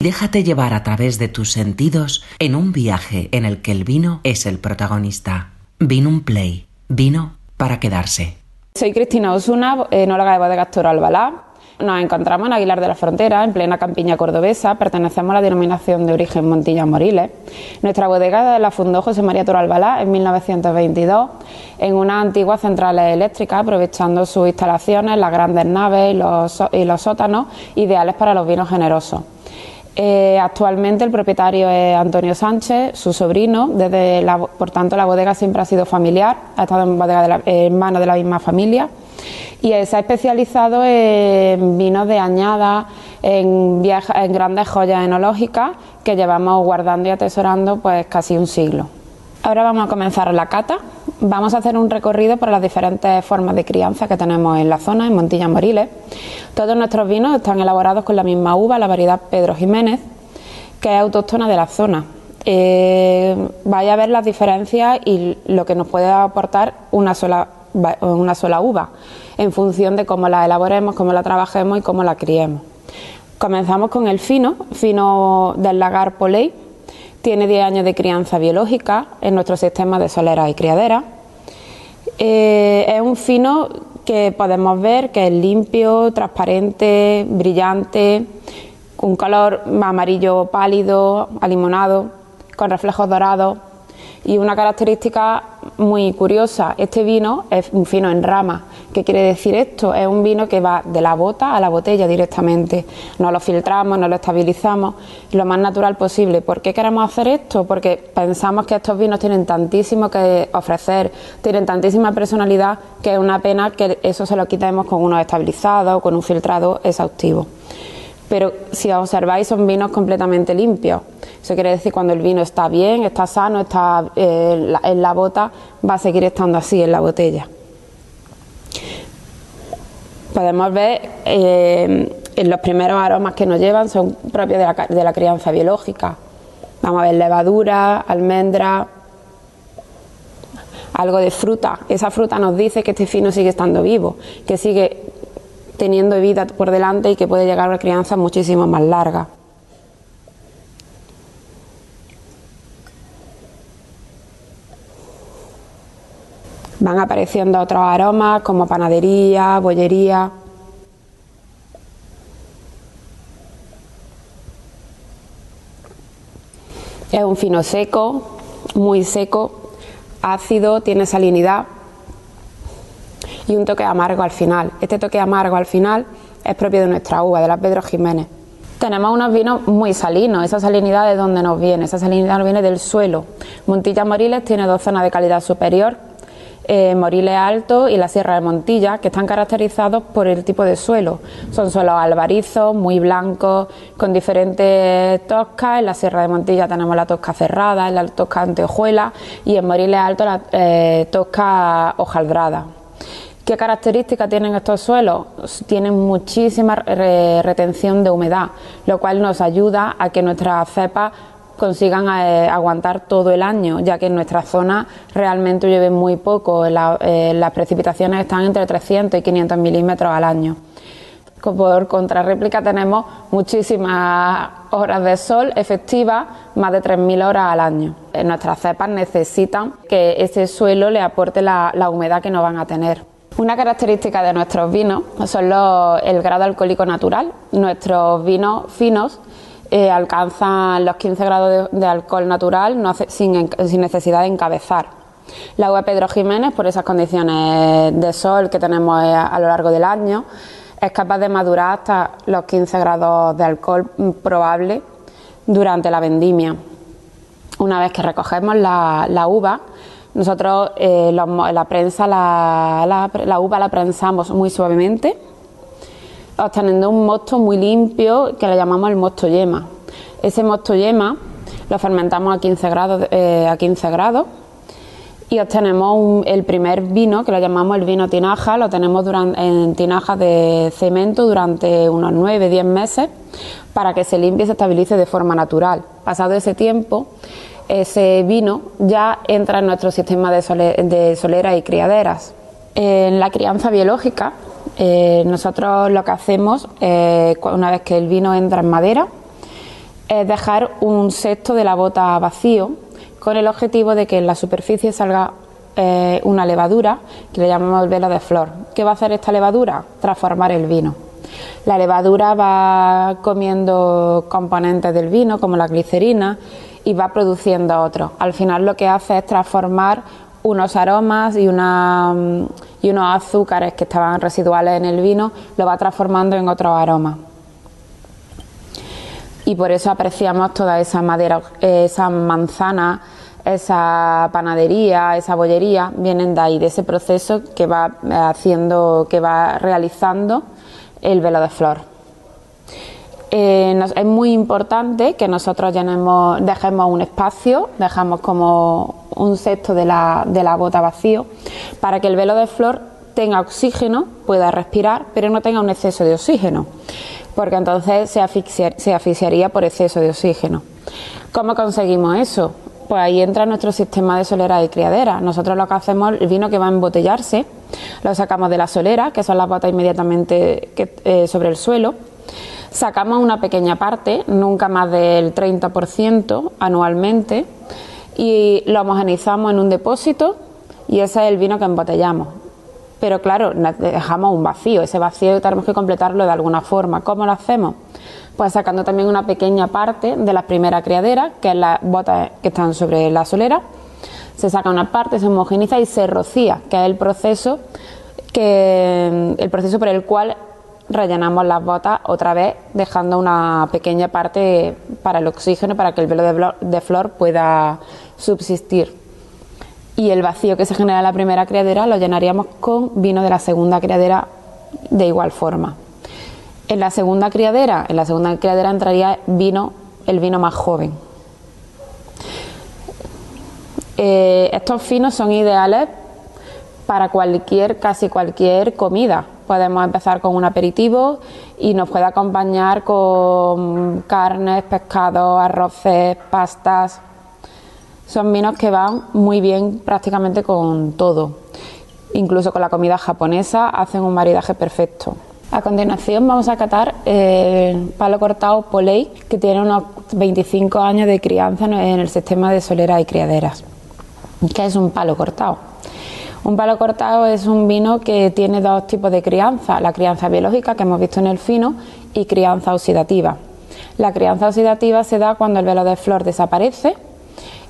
Déjate llevar a través de tus sentidos en un viaje en el que el vino es el protagonista. Vino un Play. Vino para quedarse. Soy Cristina Osuna, enóloga de Bodegas Toro Albalá. Nos encontramos en Aguilar de la Frontera, en plena campiña cordobesa. Pertenecemos a la denominación de origen Montilla Moriles. Nuestra bodega la fundó José María Toro Albalá en 1922 en una antigua central eléctrica, aprovechando sus instalaciones, las grandes naves y los, y los sótanos, ideales para los vinos generosos. Eh, actualmente el propietario es Antonio Sánchez, su sobrino, desde por tanto la bodega siempre ha sido familiar, ha estado en, bodega de manos de la misma familia y se ha especializado en vinos de añada, en, en grandes joyas enológicas que llevamos guardando y atesorando pues casi un siglo. Ahora vamos a comenzar la cata. Vamos a hacer un recorrido por las diferentes formas de crianza que tenemos en la zona, en Montilla Moriles. Todos nuestros vinos están elaborados con la misma uva, la variedad Pedro Jiménez, que es autóctona de la zona. Eh, vaya a ver las diferencias y lo que nos puede aportar una sola, una sola uva, en función de cómo la elaboremos, cómo la trabajemos y cómo la criemos. Comenzamos con el fino, fino del lagar Poley tiene 10 años de crianza biológica en nuestro sistema de soleras y criaderas. Eh, es un fino que podemos ver que es limpio, transparente, brillante, un color amarillo pálido, alimonado, con reflejos dorados y una característica muy curiosa, este vino es un vino en rama. ¿Qué quiere decir esto? Es un vino que va de la bota a la botella directamente. No lo filtramos, no lo estabilizamos, lo más natural posible. ¿Por qué queremos hacer esto? Porque pensamos que estos vinos tienen tantísimo que ofrecer, tienen tantísima personalidad que es una pena que eso se lo quitemos con unos estabilizados o con un filtrado exhaustivo pero si observáis son vinos completamente limpios. Eso quiere decir cuando el vino está bien, está sano, está eh, en la bota, va a seguir estando así en la botella. Podemos ver eh, en los primeros aromas que nos llevan son propios de la, de la crianza biológica. Vamos a ver levadura, almendra, algo de fruta. Esa fruta nos dice que este vino sigue estando vivo, que sigue teniendo vida por delante y que puede llegar a una crianza muchísimo más larga. Van apareciendo otros aromas como panadería, bollería. Es un fino seco, muy seco, ácido, tiene salinidad y un toque amargo al final. Este toque amargo al final es propio de nuestra uva, de la Pedro Jiménez. Tenemos unos vinos muy salinos, esa salinidad de dónde nos viene, esa salinidad nos viene del suelo. Montilla Moriles tiene dos zonas de calidad superior, eh, Moriles Alto y la Sierra de Montilla, que están caracterizados por el tipo de suelo. Son suelos albarizos, muy blancos, con diferentes toscas. En la Sierra de Montilla tenemos la tosca cerrada, en la tosca anteojuela y en Moriles Alto la eh, tosca hojaldrada. ¿Qué características tienen estos suelos? Tienen muchísima retención de humedad, lo cual nos ayuda a que nuestras cepas consigan eh, aguantar todo el año, ya que en nuestra zona realmente llueve muy poco, eh, las precipitaciones están entre 300 y 500 milímetros al año. Por contrarréplica tenemos muchísimas horas de sol efectivas, más de 3.000 horas al año. Eh, nuestras cepas necesitan que ese suelo le aporte la humedad que no van a tener. Una característica de nuestros vinos son el grado alcohólico natural. Nuestros vinos finos eh, alcanzan los 15 grados de, alcohol natural sin, necesidad de encabezar. La uva Pedro Jiménez, por esas condiciones de sol que tenemos eh, a, lo largo del año, es capaz de madurar hasta los 15 grados de alcohol probable durante la vendimia. Una vez que recogemos la uva, nosotros eh, la, prensa, la, uva la prensamos muy suavemente, obteniendo un mosto muy limpio que le llamamos el mosto yema. Ese mosto yema lo fermentamos a 15 grados, eh, a 15 grados y obtenemos el primer vino que lo llamamos el vino tinaja, lo tenemos en tinajas de cemento durante unos 9-10 meses para que se limpie y se estabilice de forma natural. Pasado ese tiempo, ese vino ya entra en nuestro sistema de, soleras y criaderas. En la crianza biológica, eh, nosotros lo que hacemos, eh, una vez que el vino entra en madera, es dejar un sexto de la bota vacío con el objetivo de que en la superficie salga eh, una levadura que le llamamos el velo de flor. ¿Qué va a hacer esta levadura? Transformar el vino. La levadura va comiendo componentes del vino, como la glicerina, y va produciendo otros. Al final lo que hace es transformar unos aromas y, una, y unos azúcares que estaban residuales en el vino, lo va transformando en otros aromas y por eso apreciamos toda esa madera, esa manzana, esa panadería, esa bollería, vienen de ahí, de ese proceso que va haciendo, que va realizando el velo de flor. Eh, es muy importante que nosotros dejemos un espacio, dejamos como un sexto de la, de la bota vacío, para que el velo de flor tenga oxígeno, pueda respirar, pero no tenga un exceso de oxígeno porque entonces se, asfixiaría por exceso de oxígeno. ¿Cómo conseguimos eso? Pues ahí entra nuestro sistema de solera y criadera. Nosotros lo que hacemos, el vino que va a embotellarse, lo sacamos de la solera, que son las botas inmediatamente eh, sobre el suelo. Sacamos una pequeña parte, nunca más del 30% anualmente, y lo homogenizamos en un depósito y ese es el vino que embotellamos pero claro, dejamos un vacío, ese vacío tenemos que completarlo de alguna forma. ¿Cómo lo hacemos? Pues sacando también una pequeña parte de la primera criadera, que es las botas que están sobre la solera, se saca una parte, se homogeniza y se rocía, que es el proceso que el proceso por el cual rellenamos las botas otra vez, dejando una pequeña parte para el oxígeno, para que el velo de flor pueda subsistir y el vacío que se genera en la primera criadera lo llenaríamos con vino de la segunda criadera de igual forma. En la segunda criadera, en la segunda criadera entraría vino, el vino más joven. Eh, estos finos son ideales para cualquier, casi cualquier comida. Podemos empezar con un aperitivo y nos puede acompañar con carnes, pescados, arroces, pastas, son vinos que van muy bien prácticamente con todo. Incluso con la comida japonesa hacen un maridaje perfecto. A continuación vamos a catar el palo cortado Poley, que tiene unos 25 años de crianza en el sistema de soleras y criaderas. ¿Qué es un palo cortado? Un palo cortado es un vino que tiene dos tipos de crianza, la crianza biológica que hemos visto en el fino y crianza oxidativa. La crianza oxidativa se da cuando el velo de flor desaparece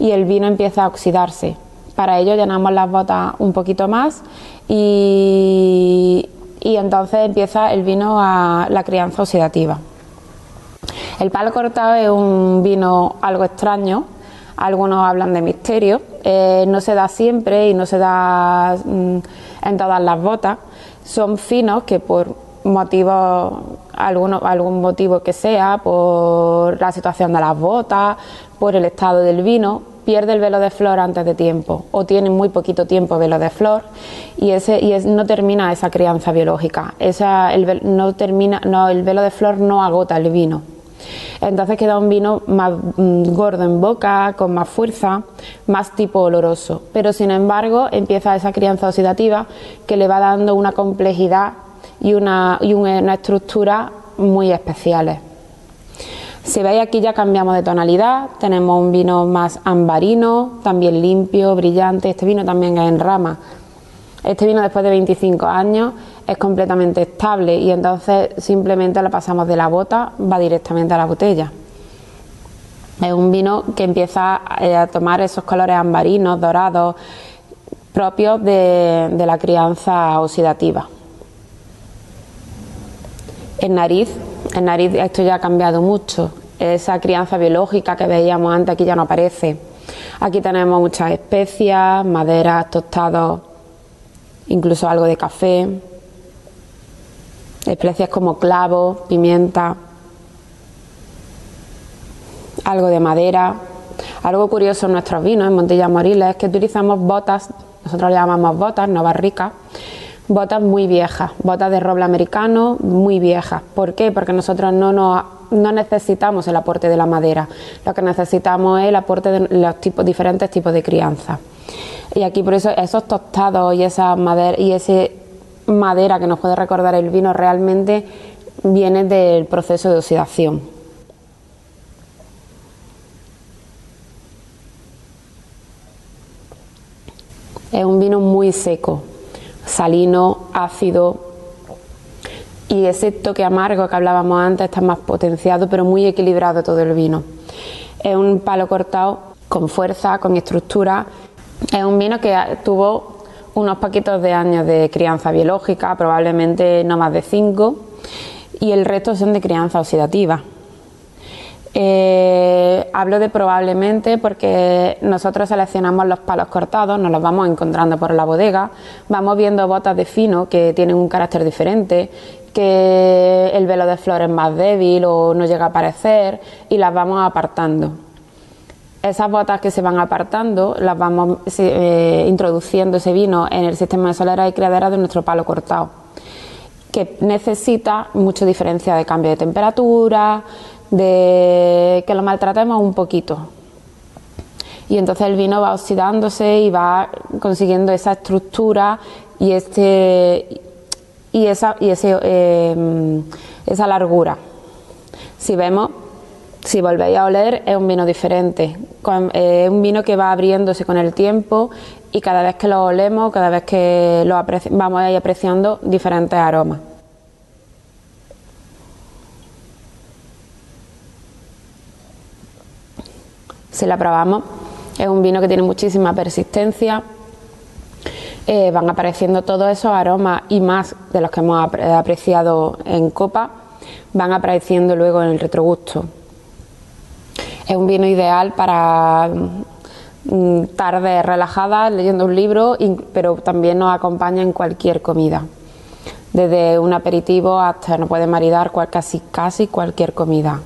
y el vino empieza a oxidarse. Para ello llenamos las botas un poquito más y, entonces empieza el vino a la crianza oxidativa. El palo cortado es un vino algo extraño, algunos hablan de misterio, eh, no se da siempre y no se da mm, en todas las botas, son finos que por motivos, algún motivo que sea, por la situación de las botas, por el estado del vino, pierde el velo de flor antes de tiempo o tiene muy poquito tiempo velo de flor y ese y no termina esa crianza biológica. Esa, el, no termina, no, el velo de flor no agota el vino. Entonces queda un vino más mm, gordo en boca, con más fuerza, más tipo oloroso. Pero sin embargo empieza esa crianza oxidativa que le va dando una complejidad y una, y una estructura muy especiales. Si veis aquí ya cambiamos de tonalidad, tenemos un vino más ambarino, también limpio, brillante, este vino también es en rama. Este vino después de 25 años es completamente estable y entonces simplemente lo pasamos de la bota, va directamente a la botella. Es un vino que empieza eh, a tomar esos colores ambarinos, dorados, propios de, de la crianza oxidativa. En nariz en nariz esto ya ha cambiado mucho. Esa crianza biológica que veíamos antes aquí ya no aparece. Aquí tenemos muchas especias, maderas, tostados, incluso algo de café, especias como clavo, pimienta, algo de madera. Algo curioso en nuestros vinos, en Montilla Moriles, es que utilizamos botas, nosotros le llamamos botas, no barricas, botas muy viejas, botas de roble americano muy viejas. ¿Por qué? Porque nosotros no, nos, no necesitamos el aporte de la madera, lo que necesitamos es el aporte de los tipos, diferentes tipos de crianza. Y aquí por eso esos tostados y esa madera y ese madera que nos puede recordar el vino realmente viene del proceso de oxidación. Es un vino muy seco, salino, ácido, y ese toque amargo que hablábamos antes está más potenciado, pero muy equilibrado todo el vino. Es un palo cortado con fuerza, con estructura. Es un vino que tuvo unos poquitos de años de crianza biológica, probablemente no más de cinco, y el resto son de crianza oxidativa. Eh, hablo de probablemente porque nosotros seleccionamos los palos cortados, nos los vamos encontrando por la bodega, vamos viendo botas de fino que tienen un carácter diferente, que el velo de flores es más débil o no llega a aparecer y las vamos apartando. Esas botas que se van apartando las vamos eh, introduciendo ese vino en el sistema de solera y criadera de nuestro palo cortado, que necesita mucha diferencia de cambio de temperatura, de que lo maltratemos un poquito. Y entonces el vino va oxidándose y va consiguiendo esa estructura y este y esa y ese, em, esa largura. Si vemos, si volvéis a oler, es un vino diferente. Es un vino que va abriéndose con el tiempo y cada vez que lo olemos, cada vez que lo vamos a ir apreciando diferentes aromas. Si la probamos. Es un vino que tiene muchísima persistencia. Eh, van apareciendo todos esos aromas y más de los que hemos apreciado en copa, van apareciendo luego en el retrogusto. Es un vino ideal para mm, tardes relajadas leyendo un libro, pero también nos acompaña en cualquier comida. Desde un aperitivo hasta no puede maridar casi, casi cualquier comida.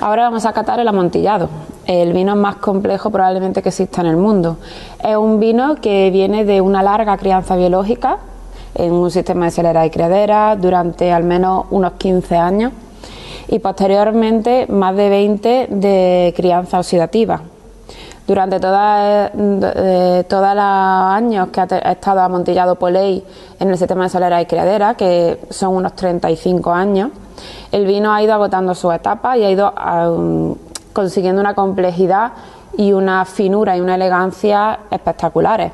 Ahora vamos a catar el amontillado, el vino más complejo probablemente que exista en el mundo. Es un vino que viene de una larga crianza biológica en un sistema de celera y criadera durante al menos unos 15 años y posteriormente más de 20 de crianza oxidativa. Durante todos los años que ha estado amontillado por ley en el sistema de solera y criadera, que son unos 35 años, el vino ha ido agotando su etapa y ha ido consiguiendo una complejidad y una finura y una elegancia espectaculares.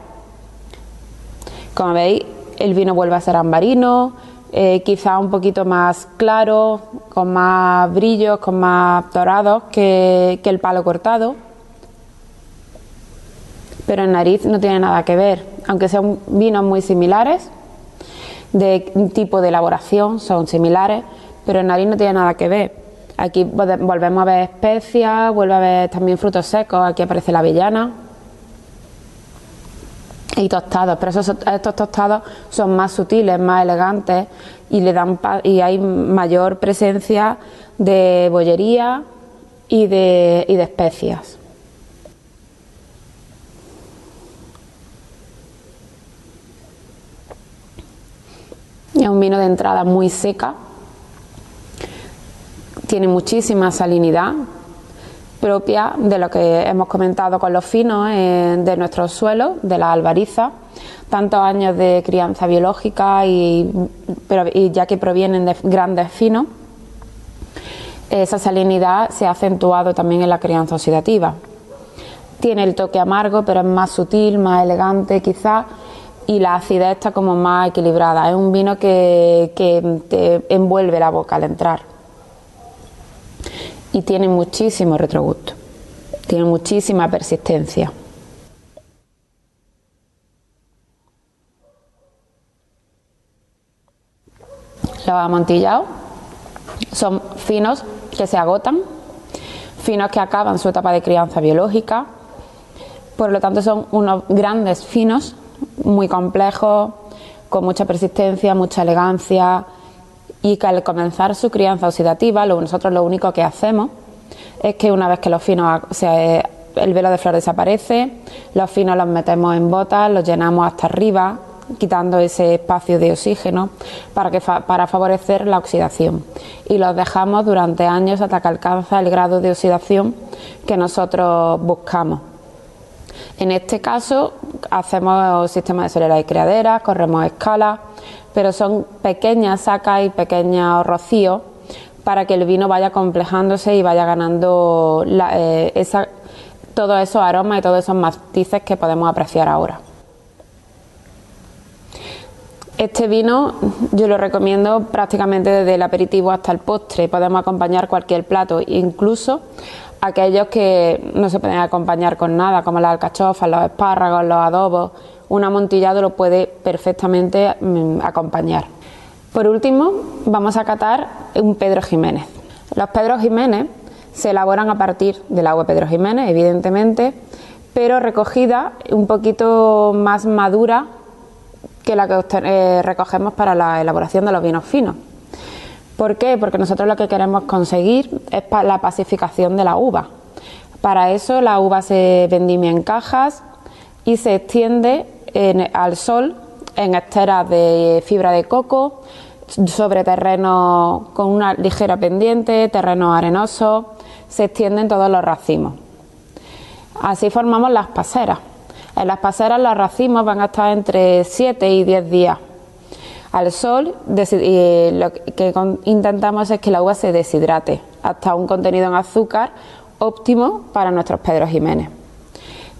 Como veis, el vino vuelve a ser ambarino, eh, quizá un poquito más claro, con más brillos, con más dorados que, que el palo cortado. Pero en nariz no tiene nada que ver, aunque sean vinos muy similares, de tipo de elaboración son similares, pero en nariz no tiene nada que ver. Aquí volvemos a ver especias, vuelve a ver también frutos secos, aquí aparece la avellana y tostados, pero estos tostados son más sutiles, más elegantes y le dan y hay mayor presencia de bollería y de, y de especias. Es un vino de entrada muy seca, tiene muchísima salinidad propia de lo que hemos comentado con los finos eh, de nuestros suelos, de la albariza, tantos años de crianza biológica y, ya que provienen de grandes finos, esa salinidad se ha acentuado también en la crianza oxidativa. Tiene el toque amargo, pero es más sutil, más elegante quizás, y la acidez está como más equilibrada. Es un vino que te envuelve la boca al entrar y tiene muchísimo retrogusto, tiene muchísima persistencia. Los amontillados son finos que se agotan, finos que acaban su etapa de crianza biológica, por lo tanto son unos grandes finos, muy complejos, con mucha persistencia, mucha elegancia, y que al comenzar su crianza oxidativa, lo, nosotros lo único que hacemos es que una vez que los finos, el velo de flor desaparece, los finos los metemos en botas, los llenamos hasta arriba, quitando ese espacio de oxígeno para, que, para favorecer la oxidación. Y los dejamos durante años hasta que alcanza el grado de oxidación que nosotros buscamos. En este caso, hacemos sistema de solera y criadera, corremos escalas pero son pequeñas sacas y pequeños rocíos para que el vino vaya complejándose y vaya ganando eh, todos esos aromas y todos esos matices que podemos apreciar ahora. Este vino yo lo recomiendo prácticamente desde el aperitivo hasta el postre. Podemos acompañar cualquier plato, incluso aquellos que no se pueden acompañar con nada, como las alcachofas, los espárragos, los adobos. Un amontillado lo puede perfectamente mm, acompañar. Por último, vamos a catar un Pedro Jiménez. Los Pedro Jiménez se elaboran a partir del agua Pedro Jiménez, evidentemente, pero recogida un poquito más madura que la que eh, recogemos para la elaboración de los vinos finos. ¿Por qué? Porque nosotros lo que queremos conseguir es la pacificación de la uva. Para eso la uva se vendimia en cajas y se extiende al sol en esteras de fibra de coco sobre terreno con una ligera pendiente, terreno arenoso, se extienden todos los racimos. Así formamos las paseras. En las paseras los racimos van a estar entre 7 y 10 días al sol y lo que intentamos es que la uva se deshidrate hasta un contenido en azúcar óptimo para nuestros Pedro Jiménez.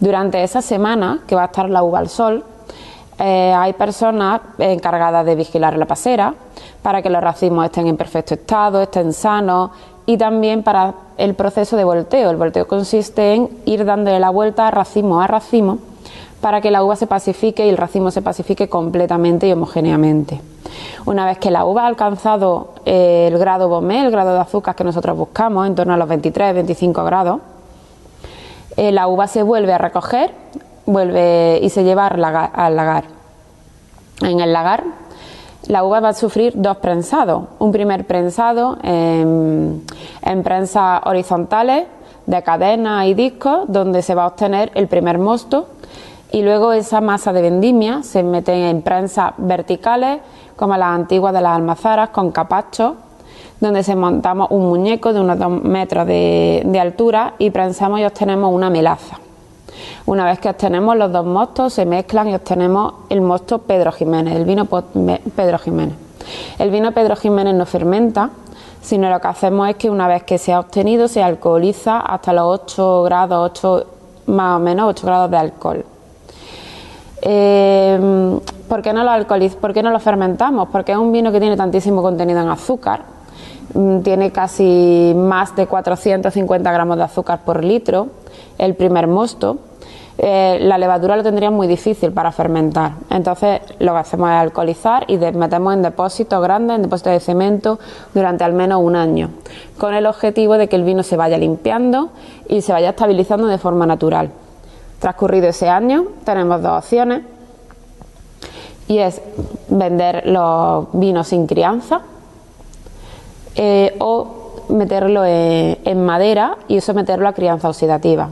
Durante esa semana que va a estar la uva al sol, eh, hay personas encargadas de vigilar la pasera para que los racimos estén en perfecto estado, estén sanos y también para el proceso de volteo. El volteo consiste en ir dándole la vuelta racimo a racimo para que la uva se pacifique y el racimo se pacifique completamente y homogéneamente. Una vez que la uva ha alcanzado eh, el grado Baumé, el grado de azúcar que nosotros buscamos, en torno a los 23-25 grados, eh, la uva se vuelve a recoger vuelve y se lleva al lagar. En el lagar, la uva va a sufrir dos prensados. Un primer prensado en, en prensas horizontales de cadena y discos, donde se va a obtener el primer mosto y luego esa masa de vendimia se mete en prensas verticales como las antiguas de las almazaras con capachos donde se montamos un muñeco de unos dos metros de, altura y prensamos y obtenemos una melaza. Una vez que obtenemos los dos mostos se mezclan y obtenemos el mosto Pedro Jiménez, el vino Pedro Jiménez. El vino Pedro Jiménez no fermenta, sino lo que hacemos es que una vez que se ha obtenido se alcoholiza hasta los 8 grados, 8, más o menos 8 grados de alcohol. Eh, ¿Por qué no lo alcoholiz ¿Por qué no lo fermentamos? Porque es un vino que tiene tantísimo contenido en azúcar. Mm, tiene casi más de 450 gramos de azúcar por litro, el primer mosto. Eh, la levadura lo tendría muy difícil para fermentar. Entonces lo que hacemos es alcoholizar y metemos en depósitos grandes, en depósitos de cemento, durante al menos un año, con el objetivo de que el vino se vaya limpiando y se vaya estabilizando de forma natural. Transcurrido ese año, tenemos dos opciones y es vender los vinos sin crianza eh, o meterlo en, madera y someterlo a crianza oxidativa.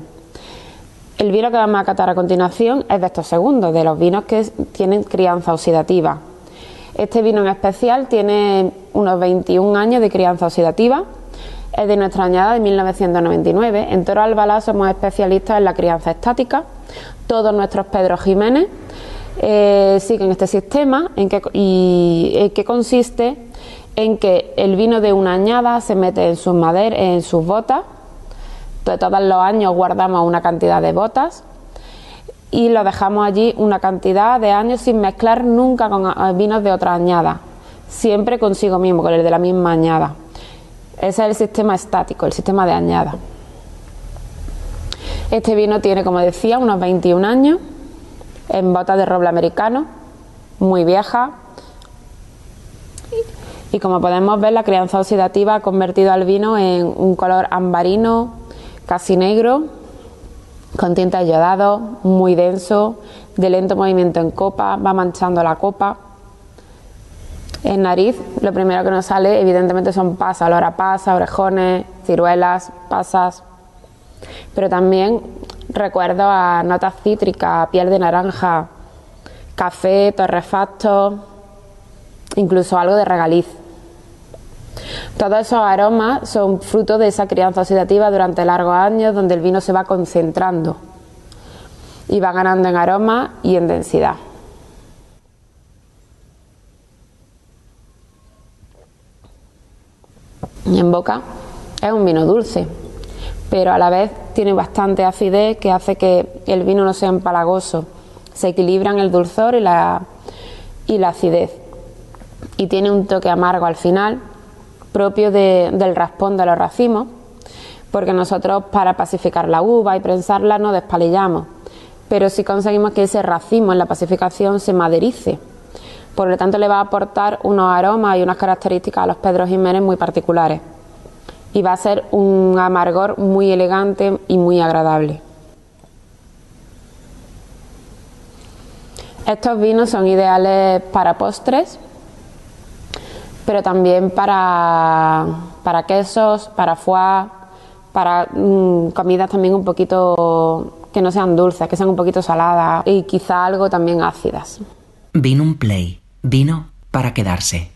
El vino que vamos a catar a continuación es de estos segundos, de los vinos que tienen crianza oxidativa. Este vino en especial tiene unos 21 años de crianza oxidativa es de nuestra añada de 1999. En Toro Albalá somos especialistas en la crianza estática. Todos nuestros Pedro Jiménez eh, siguen este sistema en que, y que consiste en que el vino de una añada se mete en sus maderas, en sus botas. Todos los años guardamos una cantidad de botas y lo dejamos allí una cantidad de años sin mezclar nunca con eh, vinos de otra añada, siempre consigo mismo, con el de la misma añada. Ese es el sistema estático, el sistema de añada. Este vino tiene, como decía, unos 21 años, en bota de roble americano, muy vieja. Y como podemos ver, la crianza oxidativa ha convertido al vino en un color ambarino, casi negro, con tinta yodado, muy denso, de lento movimiento en copa, va manchando la copa. En nariz, lo primero que nos sale, evidentemente, son pasas, olor a pasa, orejones, ciruelas, pasas. Pero también recuerdo a notas cítricas, piel de naranja, café, torrefacto, incluso algo de regaliz. Todos esos aromas son fruto de esa crianza oxidativa durante largos años donde el vino se va concentrando y va ganando en aroma y en densidad. y en boca es un vino dulce, pero a la vez tiene bastante acidez que hace que el vino no sea empalagoso. Se equilibran el dulzor y la, y la acidez. Y tiene un toque amargo al final, propio del raspón de los racimos, porque nosotros para pacificar la uva y prensarla no despalillamos, pero si conseguimos que ese racimo en la pacificación se maderice. Por lo tanto, le va a aportar unos aromas y unas características a los Pedro Jiménez muy particulares. Y va a ser un amargor muy elegante y muy agradable. Estos vinos son ideales para postres, pero también para, para quesos, para foie, para mm, comidas también un poquito que no sean dulces, que sean un poquito saladas y quizá algo también ácidas. Vino un play, vino para quedarse.